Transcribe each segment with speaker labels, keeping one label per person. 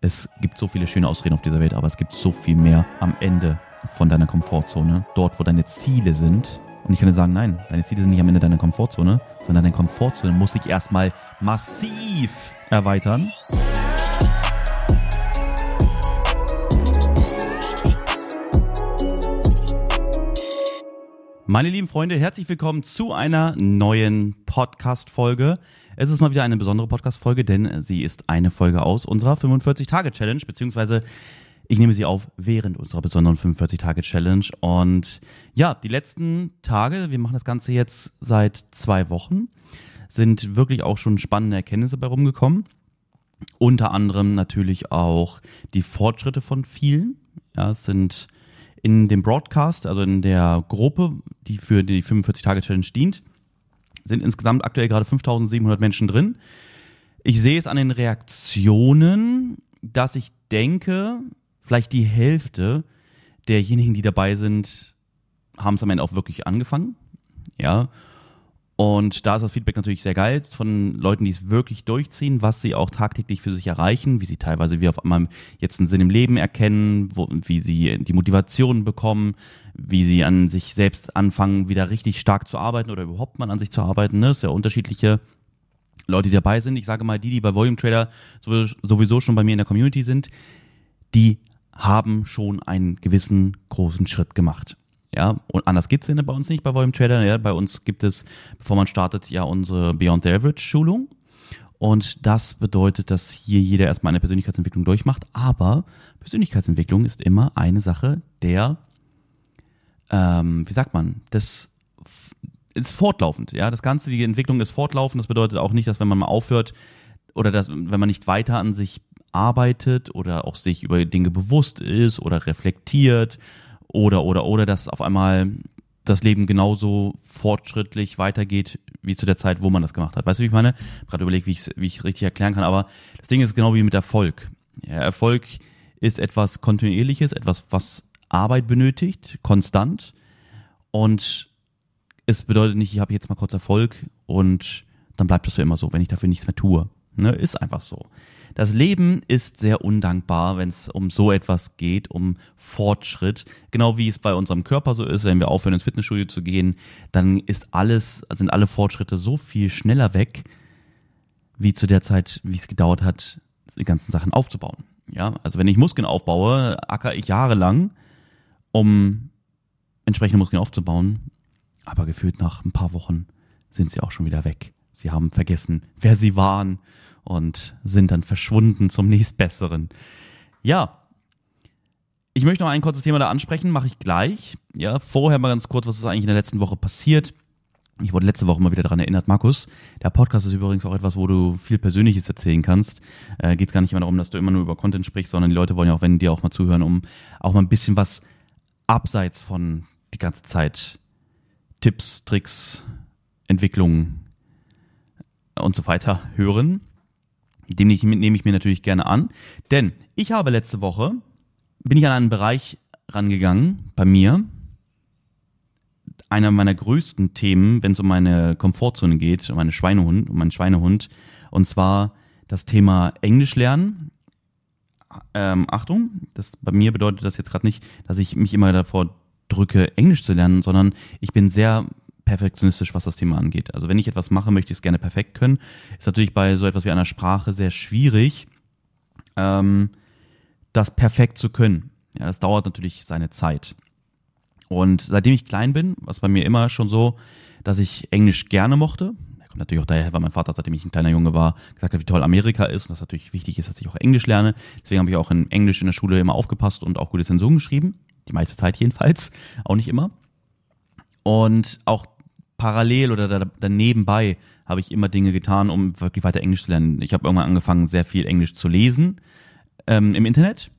Speaker 1: es gibt so viele schöne Ausreden auf dieser Welt, aber es gibt so viel mehr am Ende von deiner Komfortzone, dort, wo deine Ziele sind. Und ich kann dir sagen, nein, deine Ziele sind nicht am Ende deiner Komfortzone, sondern deine Komfortzone muss sich erstmal massiv erweitern. Meine lieben Freunde, herzlich willkommen zu einer neuen Podcast-Folge. Es ist mal wieder eine besondere Podcast-Folge, denn sie ist eine Folge aus unserer 45-Tage-Challenge, beziehungsweise ich nehme sie auf während unserer besonderen 45-Tage-Challenge. Und ja, die letzten Tage, wir machen das Ganze jetzt seit zwei Wochen, sind wirklich auch schon spannende Erkenntnisse bei rumgekommen. Unter anderem natürlich auch die Fortschritte von vielen. Ja, es sind in dem Broadcast, also in der Gruppe, die für die 45-Tage-Challenge dient, sind insgesamt aktuell gerade 5700 Menschen drin. Ich sehe es an den Reaktionen, dass ich denke, vielleicht die Hälfte derjenigen, die dabei sind, haben es am Ende auch wirklich angefangen. Ja. Und da ist das Feedback natürlich sehr geil von Leuten, die es wirklich durchziehen, was sie auch tagtäglich für sich erreichen, wie sie teilweise wie auf einmal jetzt einen Sinn im Leben erkennen, wo, wie sie die Motivation bekommen, wie sie an sich selbst anfangen, wieder richtig stark zu arbeiten oder überhaupt mal an sich zu arbeiten. Ne? Ist ja unterschiedliche Leute, die dabei sind. Ich sage mal, die, die bei Volume Trader sowieso schon bei mir in der Community sind, die haben schon einen gewissen großen Schritt gemacht. Ja, und anders geht's denn bei uns nicht bei Volume Trader. Ja, bei uns gibt es, bevor man startet, ja unsere Beyond the Average Schulung. Und das bedeutet, dass hier jeder erstmal eine Persönlichkeitsentwicklung durchmacht. Aber Persönlichkeitsentwicklung ist immer eine Sache der, ähm, wie sagt man, das ist fortlaufend. Ja, das Ganze, die Entwicklung ist fortlaufend. Das bedeutet auch nicht, dass wenn man mal aufhört oder dass, wenn man nicht weiter an sich arbeitet oder auch sich über Dinge bewusst ist oder reflektiert oder, oder, oder, dass auf einmal das Leben genauso fortschrittlich weitergeht wie zu der Zeit, wo man das gemacht hat. Weißt du, wie ich meine? Ich gerade überlegt, wie, wie ich richtig erklären kann, aber das Ding ist genau wie mit Erfolg. Ja, Erfolg ist etwas Kontinuierliches, etwas, was Arbeit benötigt, konstant. Und es bedeutet nicht, ich habe jetzt mal kurz Erfolg und dann bleibt das für immer so, wenn ich dafür nichts mehr tue. Ne? Ist einfach so. Das Leben ist sehr undankbar, wenn es um so etwas geht, um Fortschritt. Genau wie es bei unserem Körper so ist, wenn wir aufhören ins Fitnessstudio zu gehen, dann ist alles, sind alle Fortschritte so viel schneller weg, wie zu der Zeit, wie es gedauert hat, die ganzen Sachen aufzubauen. Ja, also wenn ich Muskeln aufbaue, acker ich jahrelang, um entsprechende Muskeln aufzubauen, aber gefühlt nach ein paar Wochen sind sie auch schon wieder weg. Sie haben vergessen, wer sie waren und sind dann verschwunden zum nächstbesseren. Ja, ich möchte noch ein kurzes Thema da ansprechen, mache ich gleich. Ja, vorher mal ganz kurz, was ist eigentlich in der letzten Woche passiert. Ich wurde letzte Woche mal wieder daran erinnert, Markus. Der Podcast ist übrigens auch etwas, wo du viel Persönliches erzählen kannst. Äh, Geht gar nicht immer darum, dass du immer nur über Content sprichst, sondern die Leute wollen ja auch, wenn die auch mal zuhören, um auch mal ein bisschen was abseits von die ganze Zeit Tipps, Tricks, Entwicklungen und so weiter hören. Dem nehme ich mir natürlich gerne an. Denn ich habe letzte Woche, bin ich an einen Bereich rangegangen bei mir, einer meiner größten Themen, wenn es um meine Komfortzone geht, um meine Schweinehund, um meinen Schweinehund, und zwar das Thema Englisch lernen. Ähm, Achtung, das bei mir bedeutet das jetzt gerade nicht, dass ich mich immer davor drücke, Englisch zu lernen, sondern ich bin sehr perfektionistisch, was das Thema angeht. Also wenn ich etwas mache, möchte ich es gerne perfekt können. Ist natürlich bei so etwas wie einer Sprache sehr schwierig, ähm, das perfekt zu können. Ja, das dauert natürlich seine Zeit. Und seitdem ich klein bin, war es bei mir immer schon so, dass ich Englisch gerne mochte. Natürlich auch daher, weil mein Vater, seitdem ich ein kleiner Junge war, gesagt hat, wie toll Amerika ist und dass natürlich wichtig ist, dass ich auch Englisch lerne. Deswegen habe ich auch in Englisch in der Schule immer aufgepasst und auch gute Zensuren geschrieben. Die meiste Zeit jedenfalls, auch nicht immer. Und auch parallel oder da, danebenbei habe ich immer Dinge getan, um wirklich weiter Englisch zu lernen. Ich habe irgendwann angefangen, sehr viel Englisch zu lesen ähm, im Internet.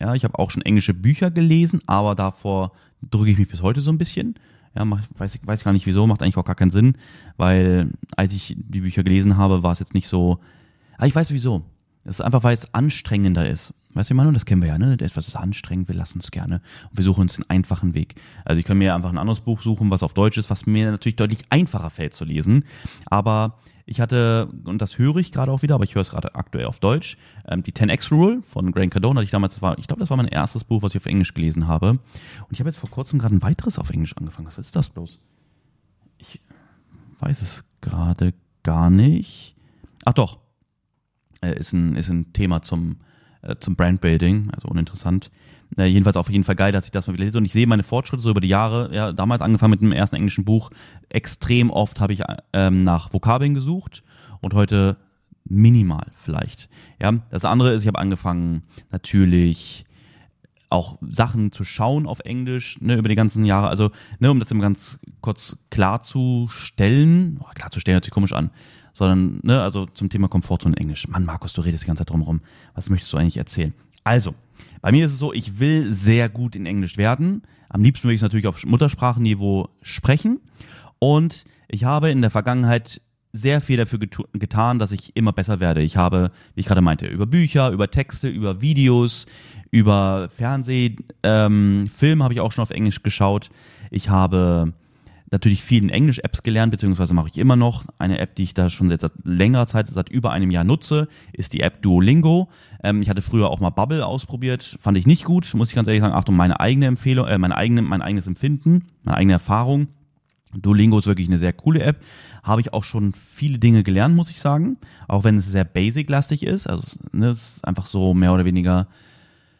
Speaker 1: Ja, ich habe auch schon englische Bücher gelesen, aber davor drücke ich mich bis heute so ein bisschen. Ja, mach, weiß, weiß gar nicht wieso, macht eigentlich auch gar keinen Sinn, weil als ich die Bücher gelesen habe, war es jetzt nicht so. Ah, ich weiß wieso. Es ist einfach, weil es anstrengender ist. Weißt du, Manu, das kennen wir ja, ne? Etwas ist anstrengend, wir lassen es gerne. Und wir suchen uns den einfachen Weg. Also ich kann mir einfach ein anderes Buch suchen, was auf Deutsch ist, was mir natürlich deutlich einfacher fällt zu lesen. Aber ich hatte, und das höre ich gerade auch wieder, aber ich höre es gerade aktuell auf Deutsch, ähm, die 10x Rule von Grant Cardone hatte ich damals, war, ich glaube, das war mein erstes Buch, was ich auf Englisch gelesen habe. Und ich habe jetzt vor kurzem gerade ein weiteres auf Englisch angefangen. Was ist das bloß? Ich weiß es gerade gar nicht. Ach doch, äh, ist, ein, ist ein Thema zum, äh, zum Brandbuilding, also uninteressant. Äh, jedenfalls auf jeden Fall geil, dass ich das mal wieder lese. Und ich sehe meine Fortschritte so über die Jahre. Ja, damals angefangen mit dem ersten englischen Buch. Extrem oft habe ich ähm, nach Vokabeln gesucht und heute minimal vielleicht. Ja, das andere ist, ich habe angefangen natürlich auch Sachen zu schauen auf Englisch ne, über die ganzen Jahre. Also, ne, um das immer ganz kurz klarzustellen, oh, klarzustellen hört sich komisch an, sondern, ne, also zum Thema Komfortzone Englisch. Mann, Markus, du redest die ganze Zeit drumherum. Was möchtest du eigentlich erzählen? Also, bei mir ist es so, ich will sehr gut in Englisch werden. Am liebsten will ich es natürlich auf Muttersprachenniveau sprechen. Und ich habe in der Vergangenheit sehr viel dafür getan, dass ich immer besser werde. Ich habe, wie ich gerade meinte, über Bücher, über Texte, über Videos, über Fernseh, ähm, Film habe ich auch schon auf Englisch geschaut. Ich habe natürlich vielen Englisch-Apps gelernt, beziehungsweise mache ich immer noch. Eine App, die ich da schon seit längerer Zeit, seit über einem Jahr nutze, ist die App Duolingo. Ähm, ich hatte früher auch mal Bubble ausprobiert, fand ich nicht gut, muss ich ganz ehrlich sagen. Achtung, meine eigene Empfehlung, äh, meine eigene, mein eigenes Empfinden, meine eigene Erfahrung. Duolingo ist wirklich eine sehr coole App. Habe ich auch schon viele Dinge gelernt, muss ich sagen. Auch wenn es sehr basic-lastig ist. Also, ne, es ist einfach so mehr oder weniger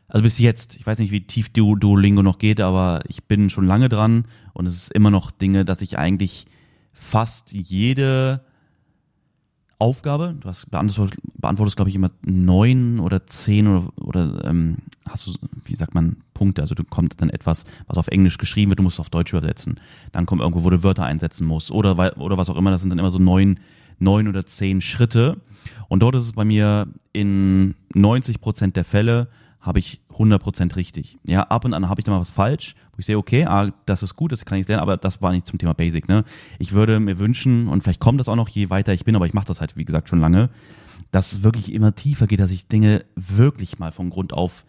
Speaker 1: also bis jetzt, ich weiß nicht, wie tief du Duolingo noch geht, aber ich bin schon lange dran und es ist immer noch Dinge, dass ich eigentlich fast jede Aufgabe, du hast beantwortest, beantwortest glaube ich, immer neun oder zehn oder, oder ähm, hast du, wie sagt man, Punkte. Also du kommt dann etwas, was auf Englisch geschrieben wird, du musst auf Deutsch übersetzen. Dann kommt irgendwo, wo du Wörter einsetzen musst oder, oder was auch immer. Das sind dann immer so neun, neun oder zehn Schritte. Und dort ist es bei mir in 90 Prozent der Fälle habe ich 100% richtig. Ja, ab und an habe ich da mal was falsch, wo ich sehe, okay, ah, das ist gut, das kann ich lernen, aber das war nicht zum Thema Basic. Ne? Ich würde mir wünschen, und vielleicht kommt das auch noch, je weiter ich bin, aber ich mache das halt, wie gesagt, schon lange, dass es wirklich immer tiefer geht, dass ich Dinge wirklich mal von Grund auf,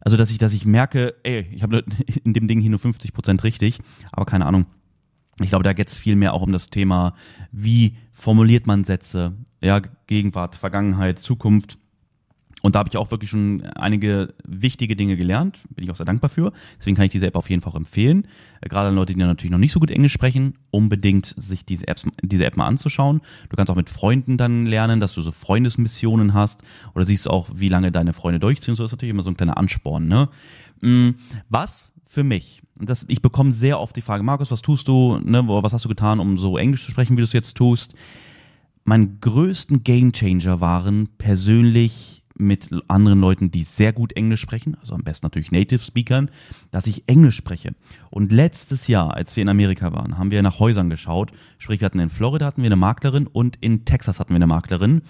Speaker 1: also dass ich, dass ich merke, ey, ich habe in dem Ding hier nur 50% richtig, aber keine Ahnung. Ich glaube, da geht es viel mehr auch um das Thema, wie formuliert man Sätze, ja, Gegenwart, Vergangenheit, Zukunft und da habe ich auch wirklich schon einige wichtige Dinge gelernt. Bin ich auch sehr dankbar für. Deswegen kann ich diese App auf jeden Fall auch empfehlen. Äh, gerade an Leute, die natürlich noch nicht so gut Englisch sprechen, unbedingt sich diese, Apps, diese App mal anzuschauen. Du kannst auch mit Freunden dann lernen, dass du so Freundesmissionen hast. Oder siehst auch, wie lange deine Freunde durchziehen. So ist natürlich immer so ein kleiner Ansporn. Ne? Mm, was für mich, das, ich bekomme sehr oft die Frage, Markus, was tust du? Ne, was hast du getan, um so Englisch zu sprechen, wie du es jetzt tust? Mein größten Gamechanger waren persönlich mit anderen Leuten, die sehr gut Englisch sprechen, also am besten natürlich Native Speakern, dass ich Englisch spreche. Und letztes Jahr, als wir in Amerika waren, haben wir nach Häusern geschaut. Sprich, wir hatten in Florida hatten wir eine Maklerin und in Texas hatten wir eine Maklerin.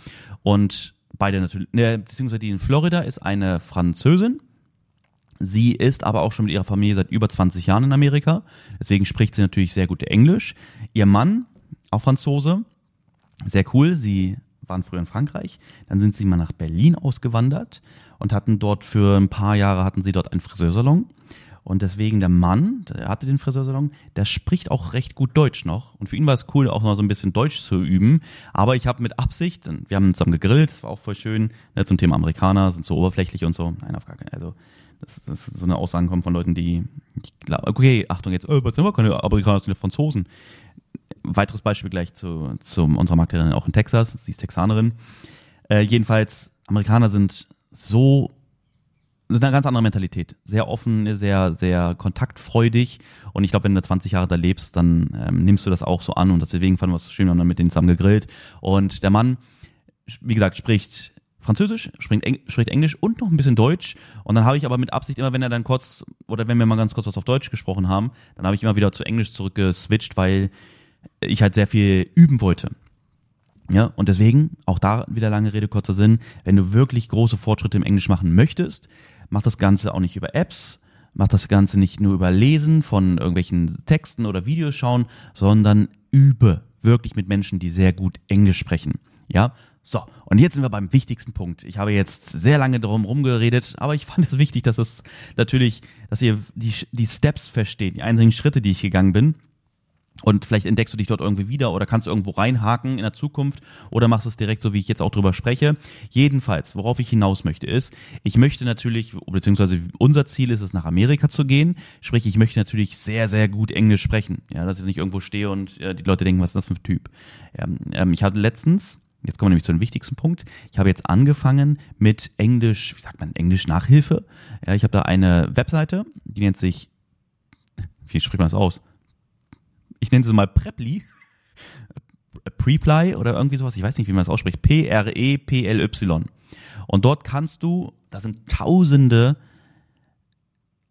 Speaker 1: Und beide natürlich, ne, beziehungsweise die in Florida ist eine Französin. Sie ist aber auch schon mit ihrer Familie seit über 20 Jahren in Amerika. Deswegen spricht sie natürlich sehr gut Englisch. Ihr Mann, auch Franzose, sehr cool. Sie waren früher in Frankreich, dann sind sie mal nach Berlin ausgewandert und hatten dort für ein paar Jahre hatten sie dort einen Friseursalon. Und deswegen der Mann, der hatte den Friseursalon, der spricht auch recht gut Deutsch noch. Und für ihn war es cool, auch mal so ein bisschen Deutsch zu üben. Aber ich habe mit Absicht, wir haben zusammen gegrillt, das war auch voll schön, ne, zum Thema Amerikaner, sind so oberflächlich und so. Nein, auf gar keinen Also, das, das so eine Aussage kommt von Leuten, die, die okay, Achtung jetzt, oh, was sind wir keine Amerikaner, das sind Franzosen weiteres Beispiel gleich zu, zu unserer Maklerin auch in Texas. Sie ist Texanerin. Äh, jedenfalls, Amerikaner sind so, sind eine ganz andere Mentalität. Sehr offen, sehr, sehr kontaktfreudig. Und ich glaube, wenn du 20 Jahre da lebst, dann ähm, nimmst du das auch so an. Und deswegen fanden wir es schön, wir haben dann mit denen zusammen gegrillt. Und der Mann, wie gesagt, spricht Französisch, spricht, Eng spricht Englisch und noch ein bisschen Deutsch. Und dann habe ich aber mit Absicht immer, wenn er dann kurz, oder wenn wir mal ganz kurz was auf Deutsch gesprochen haben, dann habe ich immer wieder zu Englisch zurückgeswitcht, weil ich halt sehr viel üben wollte. Ja, und deswegen, auch da wieder lange Rede, kurzer Sinn, wenn du wirklich große Fortschritte im Englisch machen möchtest, mach das Ganze auch nicht über Apps, mach das Ganze nicht nur über Lesen von irgendwelchen Texten oder Videos schauen, sondern übe wirklich mit Menschen, die sehr gut Englisch sprechen. Ja, So, und jetzt sind wir beim wichtigsten Punkt. Ich habe jetzt sehr lange darum rumgeredet, aber ich fand es wichtig, dass es natürlich, dass ihr die, die Steps versteht, die einzelnen Schritte, die ich gegangen bin. Und vielleicht entdeckst du dich dort irgendwie wieder oder kannst du irgendwo reinhaken in der Zukunft oder machst es direkt so, wie ich jetzt auch drüber spreche. Jedenfalls, worauf ich hinaus möchte, ist, ich möchte natürlich, beziehungsweise unser Ziel ist es, nach Amerika zu gehen. Sprich, ich möchte natürlich sehr, sehr gut Englisch sprechen. Ja, dass ich nicht irgendwo stehe und ja, die Leute denken, was ist das für ein Typ? Ja, ähm, ich hatte letztens, jetzt kommen wir nämlich zu dem wichtigsten Punkt, ich habe jetzt angefangen mit Englisch, wie sagt man, Englisch Nachhilfe. Ja, ich habe da eine Webseite, die nennt sich, wie spricht man das aus? Ich nenne sie mal Preply. Preply oder irgendwie sowas, ich weiß nicht, wie man das ausspricht. P-R-E-P-L-Y. Und dort kannst du, da sind tausende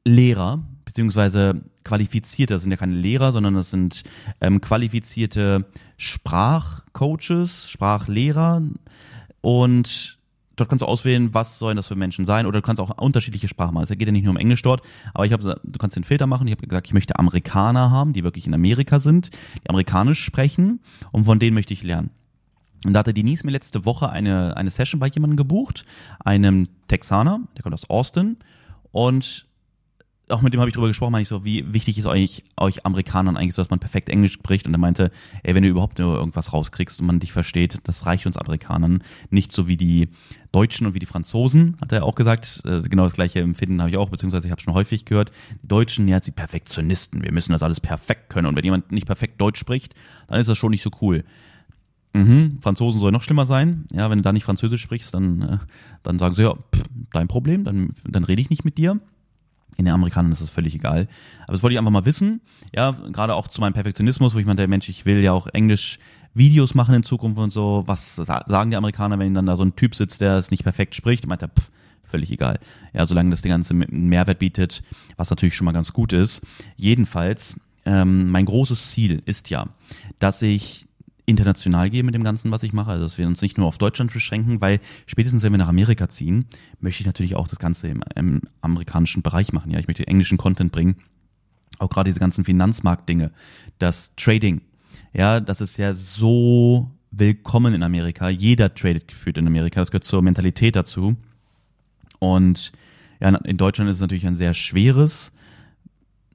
Speaker 1: Lehrer, beziehungsweise qualifizierte, das sind ja keine Lehrer, sondern das sind ähm, qualifizierte Sprachcoaches, Sprachlehrer und dort kannst du auswählen, was sollen das für Menschen sein oder du kannst auch unterschiedliche Sprachen machen. Es geht ja nicht nur um Englisch dort, aber ich habe, du kannst den Filter machen. Ich habe gesagt, ich möchte Amerikaner haben, die wirklich in Amerika sind, die amerikanisch sprechen und von denen möchte ich lernen. Und da hatte Denise mir letzte Woche eine, eine Session bei jemandem gebucht, einem Texaner, der kommt aus Austin und auch mit dem habe ich drüber gesprochen, meine ich so, wie wichtig ist euch, euch Amerikanern eigentlich so, dass man perfekt Englisch spricht. Und er meinte, ey, wenn du überhaupt nur irgendwas rauskriegst und man dich versteht, das reicht uns Amerikanern. Nicht so wie die Deutschen und wie die Franzosen, hat er auch gesagt. Äh, genau das gleiche Empfinden habe ich auch, beziehungsweise ich habe schon häufig gehört. Die Deutschen, ja, die Perfektionisten, wir müssen das alles perfekt können. Und wenn jemand nicht perfekt Deutsch spricht, dann ist das schon nicht so cool. Mhm, Franzosen soll noch schlimmer sein. Ja, wenn du da nicht Französisch sprichst, dann, äh, dann sagen sie, ja, pff, dein Problem, dann, dann rede ich nicht mit dir. In den Amerikanern ist es völlig egal. Aber das wollte ich einfach mal wissen. Ja, gerade auch zu meinem Perfektionismus, wo ich meinte, Mensch, ich will ja auch Englisch Videos machen in Zukunft und so. Was sagen die Amerikaner, wenn dann da so ein Typ sitzt, der es nicht perfekt spricht? Meint er, pff, völlig egal. Ja, solange das den ganzen Mehrwert bietet, was natürlich schon mal ganz gut ist. Jedenfalls, ähm, mein großes Ziel ist ja, dass ich international gehe mit dem Ganzen, was ich mache. Also dass wir uns nicht nur auf Deutschland beschränken, weil spätestens wenn wir nach Amerika ziehen, möchte ich natürlich auch das Ganze im, im amerikanischen Bereich machen. Ja, ich möchte englischen Content bringen. Auch gerade diese ganzen Finanzmarktdinge, das Trading. Ja, das ist ja so willkommen in Amerika. Jeder tradet gefühlt in Amerika. Das gehört zur Mentalität dazu. Und ja, in Deutschland ist es natürlich ein sehr schweres,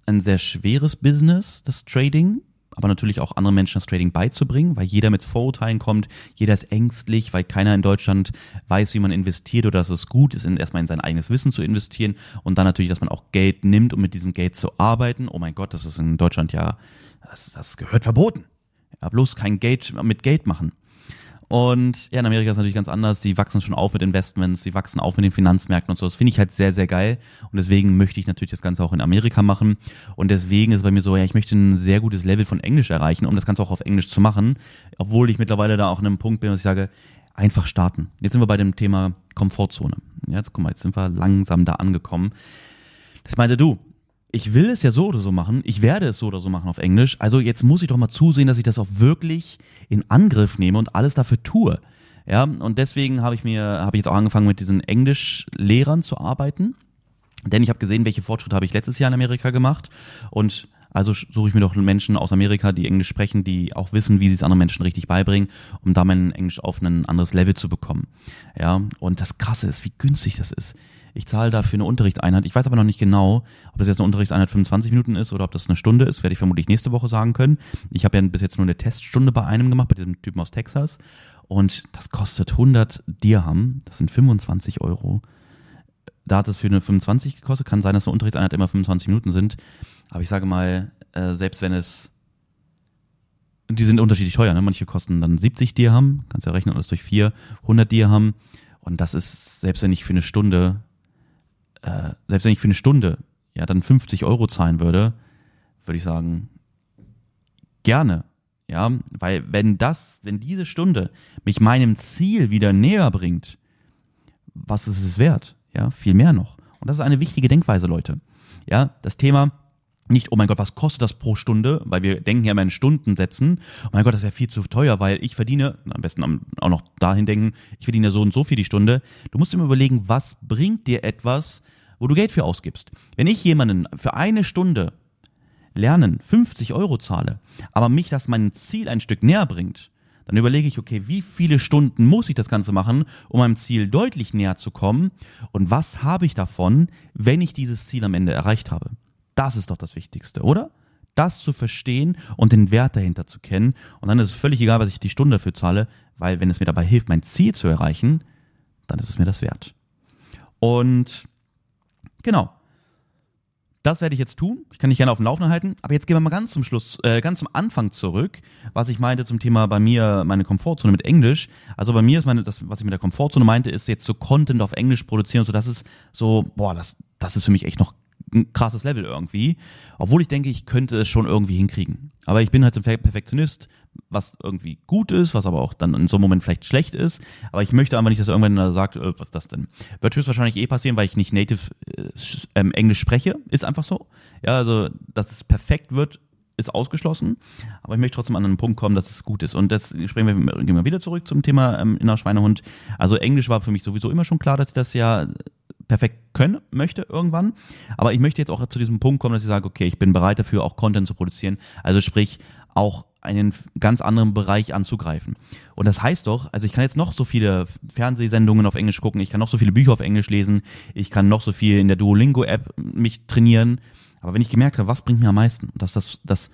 Speaker 1: ein sehr schweres Business, das Trading aber natürlich auch anderen Menschen das Trading beizubringen, weil jeder mit Vorurteilen kommt, jeder ist ängstlich, weil keiner in Deutschland weiß, wie man investiert oder dass es gut ist, erstmal in sein eigenes Wissen zu investieren und dann natürlich, dass man auch Geld nimmt, um mit diesem Geld zu arbeiten. Oh mein Gott, das ist in Deutschland ja, das, das gehört verboten. Ja, bloß kein Geld mit Geld machen. Und ja, in Amerika ist es natürlich ganz anders. Sie wachsen schon auf mit Investments, sie wachsen auf mit den Finanzmärkten und so. Das finde ich halt sehr, sehr geil. Und deswegen möchte ich natürlich das Ganze auch in Amerika machen. Und deswegen ist bei mir so, ja, ich möchte ein sehr gutes Level von Englisch erreichen, um das Ganze auch auf Englisch zu machen. Obwohl ich mittlerweile da auch an einem Punkt bin, dass ich sage, einfach starten. Jetzt sind wir bei dem Thema Komfortzone. Ja, jetzt guck mal, jetzt sind wir langsam da angekommen. Das meinte du, ich will es ja so oder so machen, ich werde es so oder so machen auf Englisch, also jetzt muss ich doch mal zusehen, dass ich das auch wirklich in Angriff nehme und alles dafür tue. Ja, und deswegen habe ich mir, habe ich jetzt auch angefangen mit diesen Englischlehrern zu arbeiten. Denn ich habe gesehen, welche Fortschritte habe ich letztes Jahr in Amerika gemacht. Und also suche ich mir doch Menschen aus Amerika, die Englisch sprechen, die auch wissen, wie sie es anderen Menschen richtig beibringen, um da mein Englisch auf ein anderes Level zu bekommen. Ja, und das Krasse ist, wie günstig das ist ich zahle dafür eine Unterrichtseinheit. Ich weiß aber noch nicht genau, ob das jetzt eine Unterrichtseinheit 25 Minuten ist oder ob das eine Stunde ist, werde ich vermutlich nächste Woche sagen können. Ich habe ja bis jetzt nur eine Teststunde bei einem gemacht, bei diesem Typen aus Texas. Und das kostet 100 Dirham, das sind 25 Euro. Da hat es für eine 25 gekostet, kann sein, dass eine Unterrichtseinheit immer 25 Minuten sind. Aber ich sage mal, äh, selbst wenn es die sind unterschiedlich teuer, ne? Manche kosten dann 70 Dirham, kannst ja rechnen, alles durch vier, 100 Dirham. Und das ist, selbst wenn ich für eine Stunde äh, selbst wenn ich für eine Stunde ja dann 50 Euro zahlen würde, würde ich sagen, gerne. Ja, weil wenn das, wenn diese Stunde mich meinem Ziel wieder näher bringt, was ist es wert? Ja, viel mehr noch. Und das ist eine wichtige Denkweise, Leute. Ja, das Thema nicht, oh mein Gott, was kostet das pro Stunde? Weil wir denken ja immer in Stundensätzen. Oh mein Gott, das ist ja viel zu teuer, weil ich verdiene, am besten auch noch dahin denken, ich verdiene so und so viel die Stunde. Du musst immer überlegen, was bringt dir etwas, wo du Geld für ausgibst. Wenn ich jemanden für eine Stunde Lernen 50 Euro zahle, aber mich das mein Ziel ein Stück näher bringt, Dann überlege ich, okay, wie viele Stunden muss ich das Ganze machen, um meinem Ziel deutlich näher zu kommen? Und was habe ich davon, wenn ich dieses Ziel am Ende erreicht habe? Das ist doch das Wichtigste, oder? Das zu verstehen und den Wert dahinter zu kennen. Und dann ist es völlig egal, was ich die Stunde dafür zahle, weil wenn es mir dabei hilft, mein Ziel zu erreichen, dann ist es mir das wert. Und genau. Das werde ich jetzt tun. Ich kann dich gerne auf dem Laufenden halten. Aber jetzt gehen wir mal ganz zum Schluss, äh, ganz zum Anfang zurück, was ich meinte zum Thema bei mir meine Komfortzone mit Englisch. Also bei mir ist meine, das, was ich mit der Komfortzone meinte, ist jetzt so Content auf Englisch produzieren. So, das ist so, boah, das, das ist für mich echt noch ein krasses Level irgendwie. Obwohl ich denke, ich könnte es schon irgendwie hinkriegen. Aber ich bin halt so ein Perfektionist, was irgendwie gut ist, was aber auch dann in so einem Moment vielleicht schlecht ist. Aber ich möchte einfach nicht, dass irgendwann sagt, äh, was ist das denn? Wird höchstwahrscheinlich eh passieren, weil ich nicht native äh, ähm, Englisch spreche. Ist einfach so. Ja, also, dass es perfekt wird, ist ausgeschlossen. Aber ich möchte trotzdem an einen Punkt kommen, dass es gut ist. Und das sprechen wir, gehen wir wieder zurück zum Thema ähm, inner Schweinehund. Also Englisch war für mich sowieso immer schon klar, dass ich das ja perfekt können möchte irgendwann. Aber ich möchte jetzt auch zu diesem Punkt kommen, dass ich sage, okay, ich bin bereit dafür, auch Content zu produzieren. Also sprich, auch einen ganz anderen Bereich anzugreifen. Und das heißt doch, also ich kann jetzt noch so viele Fernsehsendungen auf Englisch gucken, ich kann noch so viele Bücher auf Englisch lesen, ich kann noch so viel in der Duolingo-App mich trainieren. Aber wenn ich gemerkt habe, was bringt mir am meisten, dass das, das,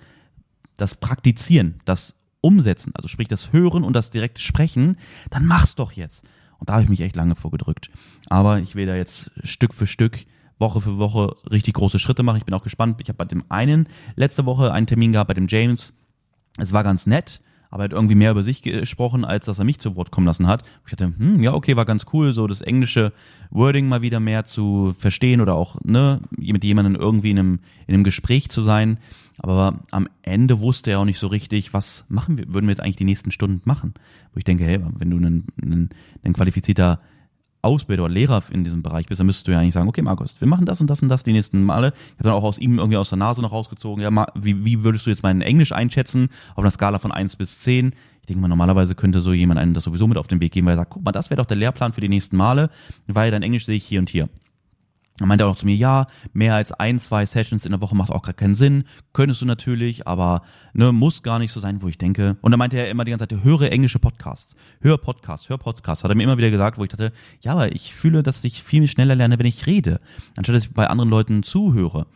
Speaker 1: das Praktizieren, das Umsetzen, also sprich das Hören und das direkte Sprechen, dann mach's doch jetzt. Und da habe ich mich echt lange vorgedrückt. Aber ich will da jetzt Stück für Stück, Woche für Woche richtig große Schritte machen. Ich bin auch gespannt. Ich habe bei dem einen letzte Woche einen Termin gehabt, bei dem James. Es war ganz nett, aber er hat irgendwie mehr über sich gesprochen, als dass er mich zu Wort kommen lassen hat. Ich dachte, hm, ja, okay, war ganz cool, so das englische Wording mal wieder mehr zu verstehen oder auch, ne, mit jemandem irgendwie in einem, in einem Gespräch zu sein. Aber am Ende wusste er auch nicht so richtig, was machen wir, würden wir jetzt eigentlich die nächsten Stunden machen. Wo ich denke, hey, wenn du ein, ein, ein qualifizierter Ausbilder oder Lehrer in diesem Bereich bist, dann müsstest du ja eigentlich sagen, okay, Markus, wir machen das und das und das die nächsten Male. Ich habe dann auch aus ihm irgendwie aus der Nase noch rausgezogen, ja, wie, wie würdest du jetzt mein Englisch einschätzen auf einer Skala von eins bis zehn? Ich denke mal, normalerweise könnte so jemand einen das sowieso mit auf den Weg geben, weil er sagt, guck mal, das wäre doch der Lehrplan für die nächsten Male, weil dein Englisch sehe ich hier und hier. Dann meinte er auch zu mir, ja, mehr als ein, zwei Sessions in der Woche macht auch gar keinen Sinn. Könntest du natürlich, aber ne, muss gar nicht so sein, wo ich denke. Und dann meinte er immer die ganze Zeit, höre englische Podcasts. Hör Podcasts, hör Podcasts. Hat er mir immer wieder gesagt, wo ich dachte, ja, aber ich fühle, dass ich viel schneller lerne, wenn ich rede, anstatt dass ich bei anderen Leuten zuhöre.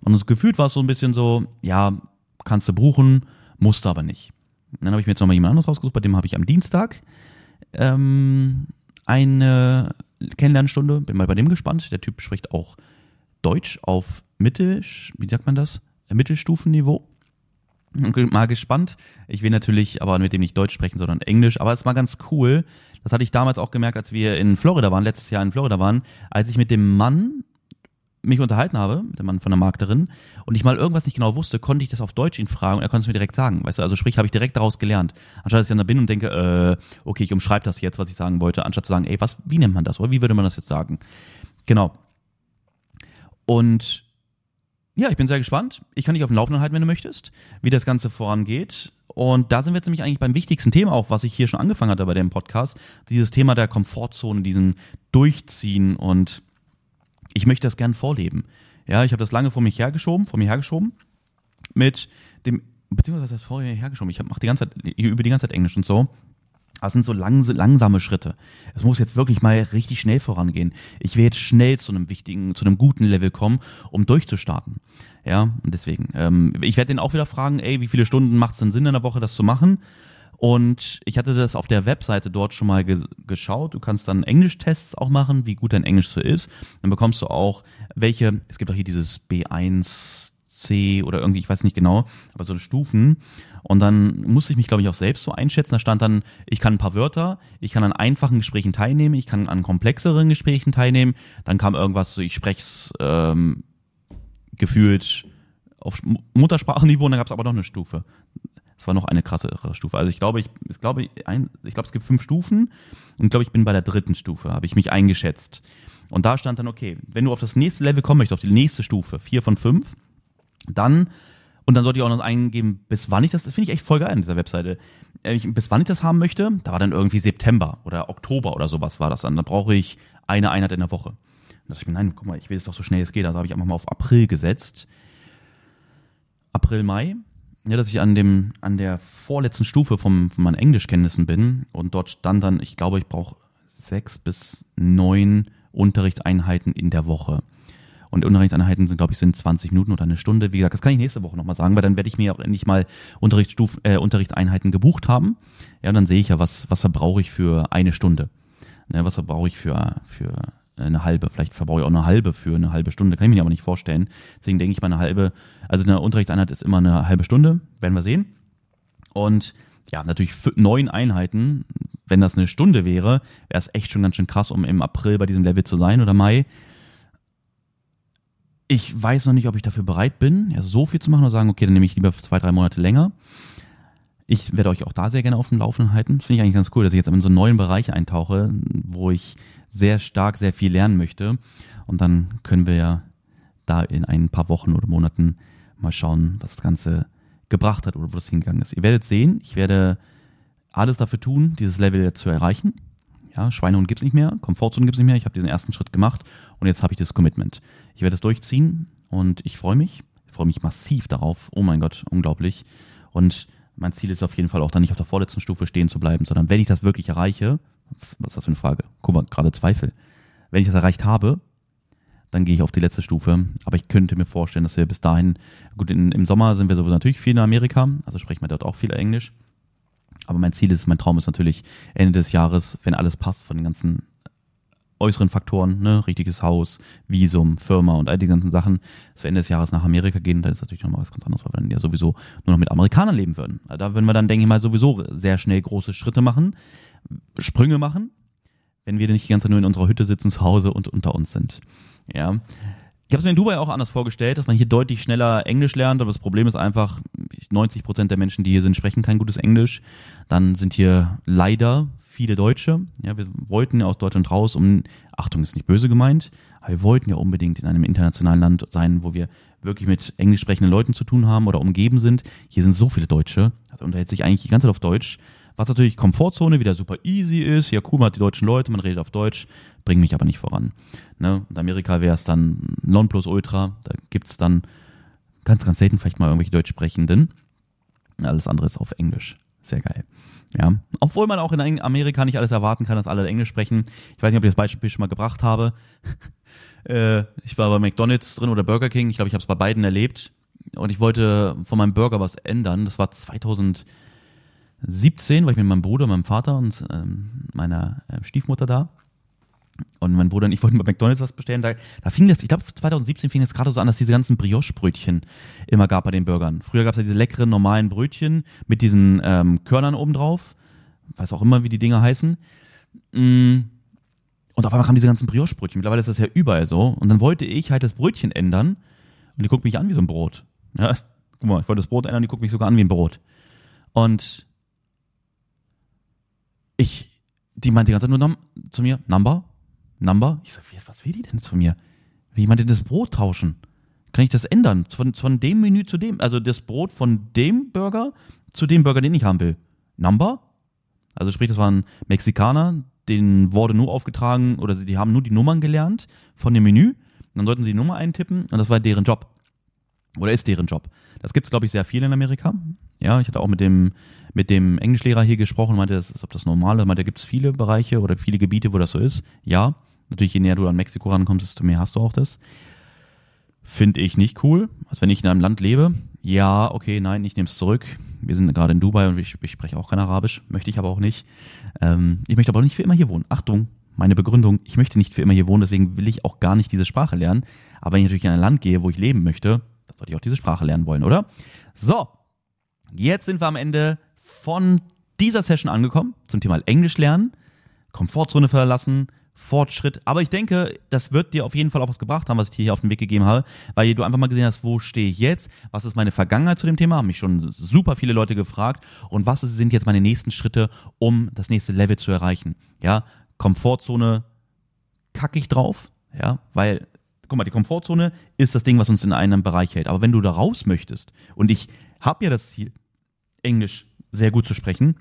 Speaker 1: Und gefühlt war es so ein bisschen so, ja, kannst du buchen, musst aber nicht. Und dann habe ich mir jetzt nochmal jemand anderes rausgesucht, bei dem habe ich am Dienstag ähm, eine Kennenlernstunde, bin mal bei dem gespannt. Der Typ spricht auch Deutsch auf Mittel, wie sagt man das? Mittelstufenniveau. Mal gespannt. Ich will natürlich aber mit dem nicht Deutsch sprechen, sondern Englisch. Aber es war ganz cool. Das hatte ich damals auch gemerkt, als wir in Florida waren, letztes Jahr in Florida waren, als ich mit dem Mann mich unterhalten habe, mit dem Mann von der Markterin, und ich mal irgendwas nicht genau wusste, konnte ich das auf Deutsch ihn fragen und er konnte es mir direkt sagen. Weißt du, also sprich, habe ich direkt daraus gelernt. Anstatt dass ich dann da bin und denke, äh, okay, ich umschreibe das jetzt, was ich sagen wollte, anstatt zu sagen, ey, was, wie nennt man das? Oder wie würde man das jetzt sagen? Genau. Und ja, ich bin sehr gespannt. Ich kann dich auf dem Laufenden halten, wenn du möchtest, wie das Ganze vorangeht. Und da sind wir jetzt nämlich eigentlich beim wichtigsten Thema auch, was ich hier schon angefangen hatte bei dem Podcast. Dieses Thema der Komfortzone, diesen Durchziehen und ich möchte das gern vorleben. Ja, ich habe das lange vor mich hergeschoben, vor mir hergeschoben, mit dem, beziehungsweise das vor mir hergeschoben. Ich mache die ganze Zeit, über die ganze Zeit Englisch und so. Das sind so lang, langsame Schritte. Es muss jetzt wirklich mal richtig schnell vorangehen. Ich will jetzt schnell zu einem wichtigen, zu einem guten Level kommen, um durchzustarten. Ja, und deswegen. Ähm, ich werde den auch wieder fragen, ey, wie viele Stunden macht es denn Sinn in der Woche, das zu machen? Und ich hatte das auf der Webseite dort schon mal ge geschaut. Du kannst dann Englischtests auch machen, wie gut dein Englisch so ist. Dann bekommst du auch welche, es gibt auch hier dieses B1C oder irgendwie, ich weiß nicht genau, aber so Stufen. Und dann musste ich mich, glaube ich, auch selbst so einschätzen. Da stand dann, ich kann ein paar Wörter, ich kann an einfachen Gesprächen teilnehmen, ich kann an komplexeren Gesprächen teilnehmen. Dann kam irgendwas so, ich spreche es ähm, gefühlt auf Muttersprachenniveau und dann gab es aber noch eine Stufe. Es war noch eine krassere Stufe. Also ich glaube, ich, ich glaube, ein, ich glaube, es gibt fünf Stufen und ich glaube, ich bin bei der dritten Stufe, habe ich mich eingeschätzt. Und da stand dann, okay, wenn du auf das nächste Level kommen möchtest, auf die nächste Stufe, vier von fünf, dann, und dann sollte ich auch noch eingeben, bis wann ich das, das finde ich echt voll geil an dieser Webseite, äh, bis wann ich das haben möchte, da war dann irgendwie September oder Oktober oder sowas war das dann. Da brauche ich eine Einheit in der Woche. Da dachte ich mir, nein, guck mal, ich will es doch so schnell es geht. Also habe ich einfach mal auf April gesetzt. April, Mai ja, dass ich an dem, an der vorletzten Stufe vom, von meinen Englischkenntnissen bin und dort stand dann, ich glaube, ich brauche sechs bis neun Unterrichtseinheiten in der Woche. Und Unterrichtseinheiten sind, glaube ich, sind 20 Minuten oder eine Stunde. Wie gesagt, das kann ich nächste Woche nochmal sagen, weil dann werde ich mir auch endlich mal Unterrichtsstuf, äh, Unterrichtseinheiten gebucht haben. Ja, und dann sehe ich ja, was, was verbrauche ich für eine Stunde. Ne, was verbrauche ich für, für eine halbe, vielleicht verbrauche ich auch eine halbe für eine halbe Stunde, kann ich mir aber nicht vorstellen. Deswegen denke ich mal eine halbe, also eine Unterrichtseinheit ist immer eine halbe Stunde, werden wir sehen. Und ja, natürlich neun Einheiten, wenn das eine Stunde wäre, wäre es echt schon ganz schön krass, um im April bei diesem Level zu sein oder Mai. Ich weiß noch nicht, ob ich dafür bereit bin, ja, so viel zu machen oder sagen, okay, dann nehme ich lieber zwei, drei Monate länger. Ich werde euch auch da sehr gerne auf dem Laufenden halten. Finde ich eigentlich ganz cool, dass ich jetzt in so einen neuen Bereich eintauche, wo ich sehr stark, sehr viel lernen möchte. Und dann können wir ja da in ein paar Wochen oder Monaten mal schauen, was das Ganze gebracht hat oder wo das hingegangen ist. Ihr werdet sehen, ich werde alles dafür tun, dieses Level zu erreichen. Ja, Schweinehund gibt es nicht mehr, Komfortzone gibt es nicht mehr. Ich habe diesen ersten Schritt gemacht und jetzt habe ich das Commitment. Ich werde es durchziehen und ich freue mich. Ich freue mich massiv darauf. Oh mein Gott, unglaublich. Und mein Ziel ist auf jeden Fall auch dann nicht auf der vorletzten Stufe stehen zu bleiben, sondern wenn ich das wirklich erreiche, was ist das für eine Frage? Guck mal, gerade Zweifel. Wenn ich das erreicht habe, dann gehe ich auf die letzte Stufe. Aber ich könnte mir vorstellen, dass wir bis dahin, gut, in, im Sommer sind wir sowieso natürlich viel in Amerika, also sprechen wir dort auch viel Englisch. Aber mein Ziel ist, mein Traum ist natürlich Ende des Jahres, wenn alles passt von den ganzen äußeren Faktoren, ne, richtiges Haus, Visum, Firma und all die ganzen Sachen, dass wir Ende des Jahres nach Amerika gehen, dann ist natürlich nochmal was ganz anderes, weil wir dann ja sowieso nur noch mit Amerikanern leben würden. Also da würden wir dann, denke ich mal, sowieso sehr schnell große Schritte machen, Sprünge machen, wenn wir nicht die ganze Zeit nur in unserer Hütte sitzen zu Hause und unter uns sind. Ja. Ich habe es mir in Dubai auch anders vorgestellt, dass man hier deutlich schneller Englisch lernt, aber das Problem ist einfach, 90 Prozent der Menschen, die hier sind, sprechen kein gutes Englisch. Dann sind hier leider viele Deutsche. Ja, wir wollten ja aus Deutschland raus, um, Achtung, ist nicht böse gemeint, aber wir wollten ja unbedingt in einem internationalen Land sein, wo wir wirklich mit englisch sprechenden Leuten zu tun haben oder umgeben sind. Hier sind so viele Deutsche, also unterhält sich eigentlich die ganze Zeit auf Deutsch. Was natürlich Komfortzone wieder super easy ist. Ja, cool, man hat die deutschen Leute, man redet auf Deutsch, bringt mich aber nicht voran. Ne? In Amerika wäre es dann Nonplusultra, da gibt es dann ganz, ganz selten vielleicht mal irgendwelche Deutschsprechenden. Alles andere ist auf Englisch. Sehr geil. Ja, obwohl man auch in Amerika nicht alles erwarten kann, dass alle Englisch sprechen. Ich weiß nicht, ob ich das Beispiel schon mal gebracht habe. äh, ich war bei McDonald's drin oder Burger King. Ich glaube, ich habe es bei beiden erlebt. Und ich wollte von meinem Burger was ändern. Das war 2017, war ich mit meinem Bruder, meinem Vater und ähm, meiner äh, Stiefmutter da. Und mein Bruder und ich wollten bei McDonalds was bestellen. Da, da fing das, ich glaube 2017 fing es gerade so an, dass diese ganzen Brioche-Brötchen immer gab bei den Burgern. Früher gab es ja diese leckeren normalen Brötchen mit diesen ähm, Körnern obendrauf. Weiß auch immer, wie die Dinger heißen. Mm. Und auf einmal kamen diese ganzen Brioche-Brötchen. Mittlerweile ist das ja überall so. Und dann wollte ich halt das Brötchen ändern. Und die guckt mich an wie so ein Brot. Ja, guck mal, ich wollte das Brot ändern, die guckt mich sogar an wie ein Brot. Und ich, die meinte die ganze Zeit nur zu mir, Number, Number? Ich so, was will die denn von mir? Wie jemand das Brot tauschen? Kann ich das ändern? Von, von dem Menü zu dem, also das Brot von dem Burger zu dem Burger, den ich haben will. Number? Also sprich, das waren Mexikaner, denen wurde nur aufgetragen oder sie, die haben nur die Nummern gelernt von dem Menü. Dann sollten sie die Nummer eintippen und das war deren Job. Oder ist deren Job. Das gibt es, glaube ich, sehr viel in Amerika. Ja, ich hatte auch mit dem, mit dem Englischlehrer hier gesprochen, meinte, das ist, ob das normal ist, meinte, da gibt es viele Bereiche oder viele Gebiete, wo das so ist. Ja. Natürlich, je näher du an Mexiko rankommst, desto mehr hast du auch das. Finde ich nicht cool. Also wenn ich in einem Land lebe, ja, okay, nein, ich nehme es zurück. Wir sind gerade in Dubai und ich, ich, spreche auch kein Arabisch, möchte ich aber auch nicht. Ähm, ich möchte aber nicht für immer hier wohnen. Achtung, meine Begründung, ich möchte nicht für immer hier wohnen, deswegen will ich auch gar nicht diese Sprache lernen. Aber wenn ich natürlich in ein Land gehe, wo ich leben möchte, dann sollte ich auch diese Sprache lernen wollen, oder? So, jetzt sind wir am Ende von dieser Session angekommen zum Thema Englisch lernen, Komfortzone verlassen, Fortschritt. Aber ich denke, das wird dir auf jeden Fall auch was gebracht haben, was ich dir hier auf den Weg gegeben habe, weil du einfach mal gesehen hast, wo stehe ich jetzt, was ist meine Vergangenheit zu dem Thema, haben mich schon super viele Leute gefragt und was sind jetzt meine nächsten Schritte, um das nächste Level zu erreichen. Ja, Komfortzone kacke ich drauf, ja, weil guck mal, die Komfortzone ist das Ding, was uns in einem Bereich hält. Aber wenn du da raus möchtest und ich habe ja das Ziel, Englisch sehr gut zu sprechen,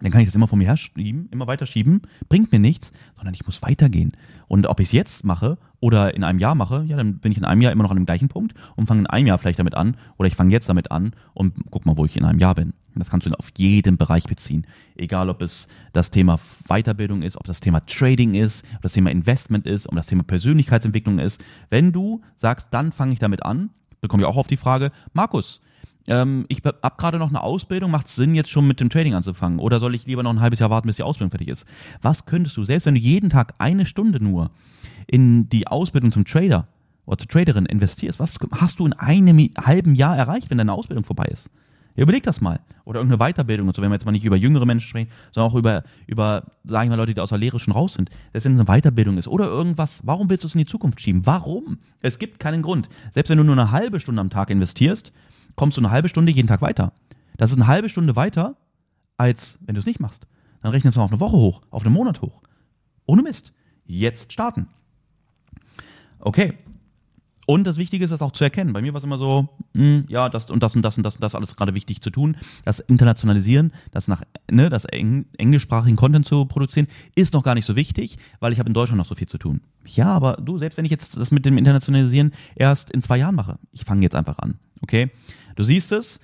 Speaker 1: dann kann ich das immer vor mir her schieben, immer weiter schieben, bringt mir nichts, sondern ich muss weitergehen. Und ob ich es jetzt mache oder in einem Jahr mache, ja, dann bin ich in einem Jahr immer noch an dem gleichen Punkt und fange in einem Jahr vielleicht damit an oder ich fange jetzt damit an und guck mal, wo ich in einem Jahr bin. Das kannst du auf jeden Bereich beziehen. Egal, ob es das Thema Weiterbildung ist, ob das Thema Trading ist, ob das Thema Investment ist, ob das Thema Persönlichkeitsentwicklung ist. Wenn du sagst, dann fange ich damit an, bekomme ich auch auf die Frage, Markus, ähm, ich habe gerade noch eine Ausbildung, macht es Sinn, jetzt schon mit dem Trading anzufangen? Oder soll ich lieber noch ein halbes Jahr warten, bis die Ausbildung fertig ist? Was könntest du, selbst wenn du jeden Tag eine Stunde nur in die Ausbildung zum Trader oder zur Traderin investierst, was hast du in einem halben Jahr erreicht, wenn deine Ausbildung vorbei ist? Überleg das mal. Oder irgendeine Weiterbildung und so, wenn wir jetzt mal nicht über jüngere Menschen sprechen, sondern auch über, über, sagen wir mal, Leute, die aus der Lehre schon raus sind. Selbst wenn es eine Weiterbildung ist oder irgendwas, warum willst du es in die Zukunft schieben? Warum? Es gibt keinen Grund. Selbst wenn du nur eine halbe Stunde am Tag investierst, kommst du eine halbe Stunde jeden Tag weiter. Das ist eine halbe Stunde weiter, als wenn du es nicht machst. Dann rechnest du auf eine Woche hoch, auf einen Monat hoch. Ohne Mist. Jetzt starten. Okay. Und das Wichtige ist, das auch zu erkennen. Bei mir war es immer so, mh, hm, ja, das und das und das und das und das alles gerade wichtig zu tun. Das Internationalisieren, das nach, ne, das eng, englischsprachigen Content zu produzieren, ist noch gar nicht so wichtig, weil ich habe in Deutschland noch so viel zu tun. Ja, aber du, selbst wenn ich jetzt das mit dem Internationalisieren erst in zwei Jahren mache, ich fange jetzt einfach an. Okay? Du siehst es,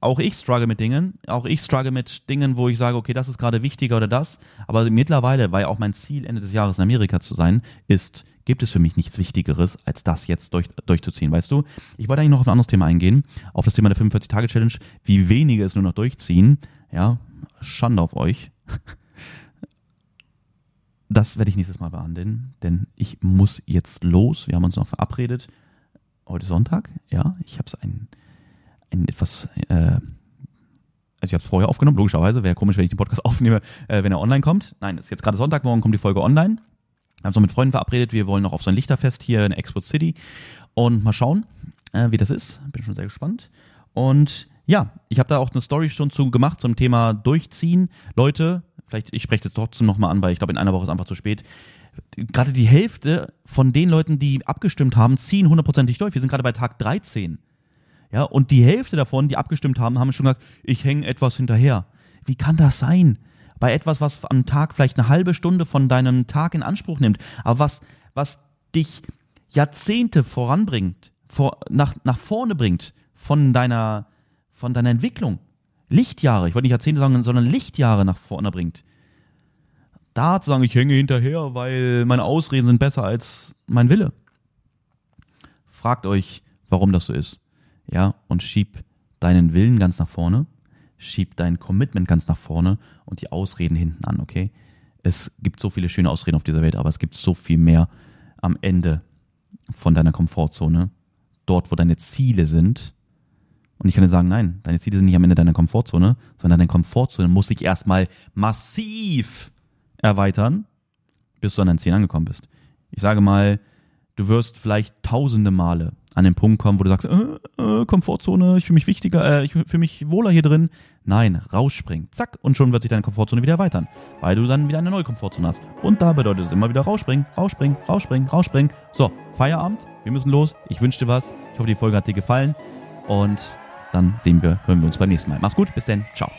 Speaker 1: auch ich struggle mit Dingen, auch ich struggle mit Dingen, wo ich sage, okay, das ist gerade wichtiger oder das. Aber mittlerweile, weil auch mein Ziel, Ende des Jahres in Amerika zu sein, ist, gibt es für mich nichts Wichtigeres, als das jetzt durch, durchzuziehen. Weißt du, ich wollte eigentlich noch auf ein anderes Thema eingehen, auf das Thema der 45-Tage-Challenge, wie wenige es nur noch durchziehen. Ja, Schande auf euch. Das werde ich nächstes Mal behandeln, denn ich muss jetzt los. Wir haben uns noch verabredet. Heute Sonntag, ja. Ich habe es ein ein etwas, äh, also ich habe es vorher aufgenommen, logischerweise, wäre komisch, wenn ich den Podcast aufnehme, äh, wenn er online kommt. Nein, es ist jetzt gerade Sonntag, morgen kommt die Folge online. Haben noch mit Freunden verabredet, wir wollen noch auf so ein Lichterfest hier in Export City und mal schauen, äh, wie das ist. Bin schon sehr gespannt. Und ja, ich habe da auch eine Story schon zu gemacht zum Thema Durchziehen. Leute, vielleicht, ich spreche es trotzdem nochmal an, weil ich glaube, in einer Woche ist einfach zu spät. Gerade die Hälfte von den Leuten, die abgestimmt haben, ziehen hundertprozentig durch. Wir sind gerade bei Tag 13. Ja, und die Hälfte davon, die abgestimmt haben, haben schon gesagt, ich hänge etwas hinterher. Wie kann das sein? Bei etwas, was am Tag vielleicht eine halbe Stunde von deinem Tag in Anspruch nimmt, aber was, was dich Jahrzehnte voranbringt, vor, nach, nach vorne bringt von deiner, von deiner Entwicklung. Lichtjahre, ich wollte nicht Jahrzehnte sagen, sondern Lichtjahre nach vorne bringt. Da zu sagen, ich hänge hinterher, weil meine Ausreden sind besser als mein Wille. Fragt euch, warum das so ist ja, und schieb deinen Willen ganz nach vorne, schieb dein Commitment ganz nach vorne und die Ausreden hinten an, okay? Es gibt so viele schöne Ausreden auf dieser Welt, aber es gibt so viel mehr am Ende von deiner Komfortzone, dort, wo deine Ziele sind. Und ich kann dir sagen, nein, deine Ziele sind nicht am Ende deiner Komfortzone, sondern deine Komfortzone muss sich erstmal massiv erweitern, bis du an dein Ziel angekommen bist. Ich sage mal, du wirst vielleicht tausende Male an den Punkt kommen, wo du sagst, äh, äh, Komfortzone, ich fühle mich wichtiger, äh, ich fühle mich wohler hier drin. Nein, rausspringen, zack, und schon wird sich deine Komfortzone wieder erweitern, weil du dann wieder eine neue Komfortzone hast. Und da bedeutet es immer wieder rausspringen, rausspringen, rausspringen, rausspringen. So, Feierabend, wir müssen los. Ich wünsche dir was. Ich hoffe, die Folge hat dir gefallen. Und dann sehen wir, hören wir uns beim nächsten Mal. Mach's gut, bis dann, ciao.